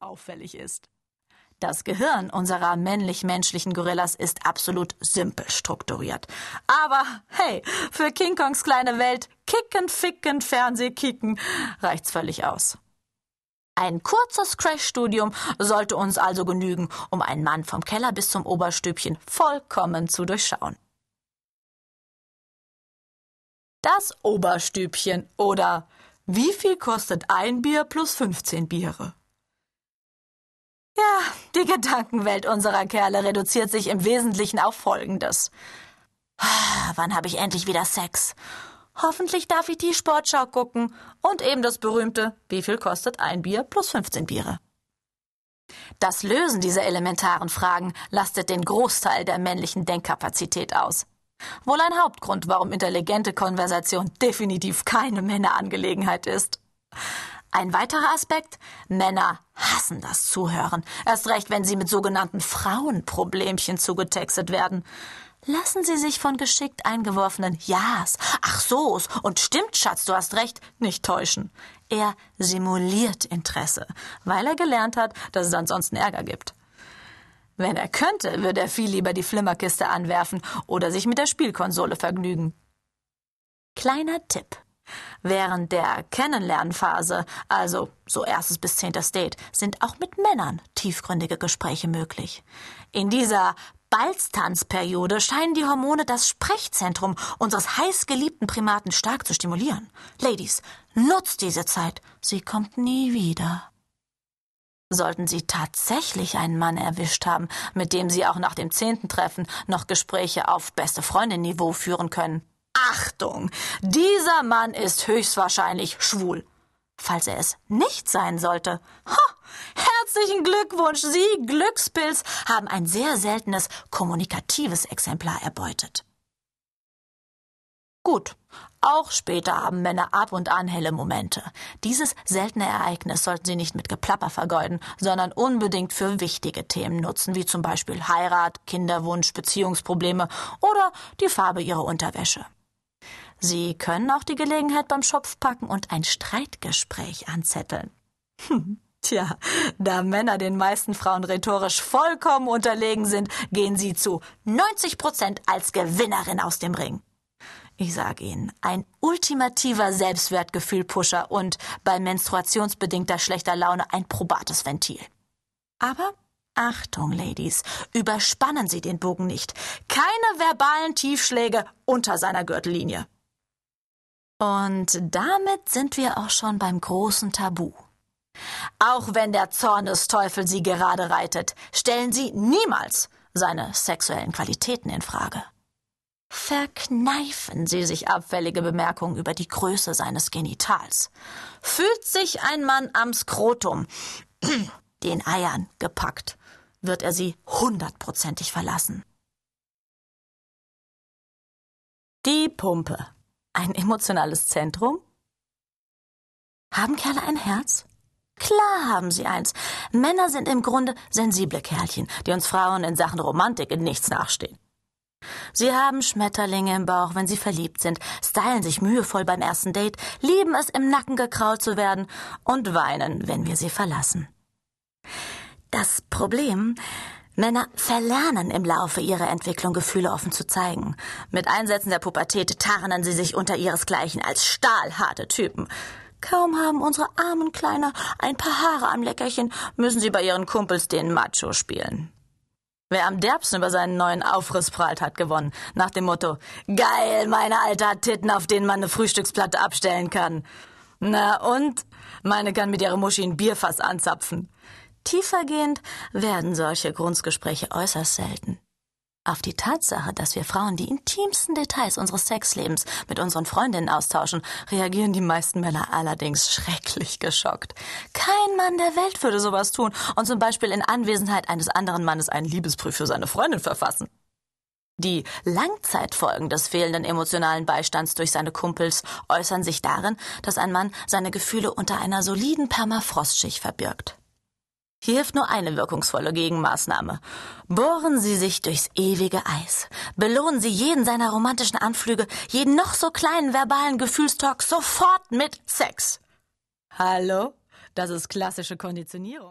auffällig ist. Das Gehirn unserer männlich-menschlichen Gorillas ist absolut simpel strukturiert. Aber hey, für King Kongs kleine Welt kicken, ficken, Fernsehkicken reicht's völlig aus. Ein kurzes Crash-Studium sollte uns also genügen, um einen Mann vom Keller bis zum Oberstübchen vollkommen zu durchschauen. Das Oberstübchen oder wie viel kostet ein Bier plus 15 Biere? Ja, die Gedankenwelt unserer Kerle reduziert sich im Wesentlichen auf Folgendes. Ah, wann habe ich endlich wieder Sex? Hoffentlich darf ich die Sportschau gucken und eben das berühmte, wie viel kostet ein Bier plus 15 Biere? Das Lösen dieser elementaren Fragen lastet den Großteil der männlichen Denkkapazität aus. Wohl ein Hauptgrund, warum intelligente Konversation definitiv keine Männerangelegenheit ist. Ein weiterer Aspekt, Männer hassen das Zuhören, erst recht, wenn sie mit sogenannten Frauenproblemchen zugetextet werden. Lassen Sie sich von geschickt eingeworfenen Ja's, ach so's und stimmt, Schatz, du hast recht, nicht täuschen. Er simuliert Interesse, weil er gelernt hat, dass es ansonsten Ärger gibt. Wenn er könnte, würde er viel lieber die Flimmerkiste anwerfen oder sich mit der Spielkonsole vergnügen. Kleiner Tipp. Während der Kennenlernphase, also so erstes bis zehntes Date, sind auch mit Männern tiefgründige Gespräche möglich. In dieser Balztanzperiode scheinen die Hormone das Sprechzentrum unseres heißgeliebten Primaten stark zu stimulieren. Ladies, nutzt diese Zeit. Sie kommt nie wieder. Sollten Sie tatsächlich einen Mann erwischt haben, mit dem Sie auch nach dem zehnten Treffen noch Gespräche auf beste Freundin-Niveau führen können. Achtung! Dieser Mann ist höchstwahrscheinlich schwul. Falls er es nicht sein sollte. Ha! Herzlichen Glückwunsch! Sie, Glückspilz, haben ein sehr seltenes kommunikatives Exemplar erbeutet. Gut, auch später haben Männer ab und an helle Momente. Dieses seltene Ereignis sollten sie nicht mit Geplapper vergeuden, sondern unbedingt für wichtige Themen nutzen, wie zum Beispiel Heirat, Kinderwunsch, Beziehungsprobleme oder die Farbe ihrer Unterwäsche. Sie können auch die Gelegenheit beim Schopf packen und ein Streitgespräch anzetteln. Hm. Tja, da Männer den meisten Frauen rhetorisch vollkommen unterlegen sind, gehen sie zu 90 Prozent als Gewinnerin aus dem Ring. Ich sage Ihnen, ein ultimativer Selbstwertgefühl-Pusher und bei menstruationsbedingter schlechter Laune ein probates Ventil. Aber Achtung, Ladies, überspannen Sie den Bogen nicht. Keine verbalen Tiefschläge unter seiner Gürtellinie. Und damit sind wir auch schon beim großen Tabu. Auch wenn der Zornesteufel Sie gerade reitet, stellen Sie niemals seine sexuellen Qualitäten in Frage. Verkneifen Sie sich abfällige Bemerkungen über die Größe seines Genitals. Fühlt sich ein Mann am Skrotum, den Eiern, gepackt, wird er sie hundertprozentig verlassen. Die Pumpe. Ein emotionales Zentrum? Haben Kerle ein Herz? Klar haben sie eins. Männer sind im Grunde sensible Kerlchen, die uns Frauen in Sachen Romantik in nichts nachstehen. Sie haben Schmetterlinge im Bauch, wenn sie verliebt sind, stylen sich mühevoll beim ersten Date, lieben es, im Nacken gekrault zu werden und weinen, wenn wir sie verlassen. Das Problem, Männer verlernen im Laufe ihrer Entwicklung Gefühle offen zu zeigen. Mit Einsätzen der Pubertät tarnen sie sich unter ihresgleichen als stahlharte Typen. Kaum haben unsere armen Kleiner ein paar Haare am Leckerchen, müssen sie bei ihren Kumpels den Macho spielen. Wer am derbsten über seinen neuen Aufriss prahlt, hat gewonnen. Nach dem Motto, geil, meine Alte hat Titten, auf denen man eine Frühstücksplatte abstellen kann. Na und? Meine kann mit ihrer Muschi ein Bierfass anzapfen. Tiefergehend werden solche Grundgespräche äußerst selten. Auf die Tatsache, dass wir Frauen die intimsten Details unseres Sexlebens mit unseren Freundinnen austauschen, reagieren die meisten Männer allerdings schrecklich geschockt. Kein Mann der Welt würde sowas tun und zum Beispiel in Anwesenheit eines anderen Mannes einen Liebesbrief für seine Freundin verfassen. Die Langzeitfolgen des fehlenden emotionalen Beistands durch seine Kumpels äußern sich darin, dass ein Mann seine Gefühle unter einer soliden Permafrostschicht verbirgt. Hier hilft nur eine wirkungsvolle Gegenmaßnahme. Bohren Sie sich durchs ewige Eis. Belohnen Sie jeden seiner romantischen Anflüge, jeden noch so kleinen verbalen Gefühlstalk sofort mit Sex. Hallo? Das ist klassische Konditionierung.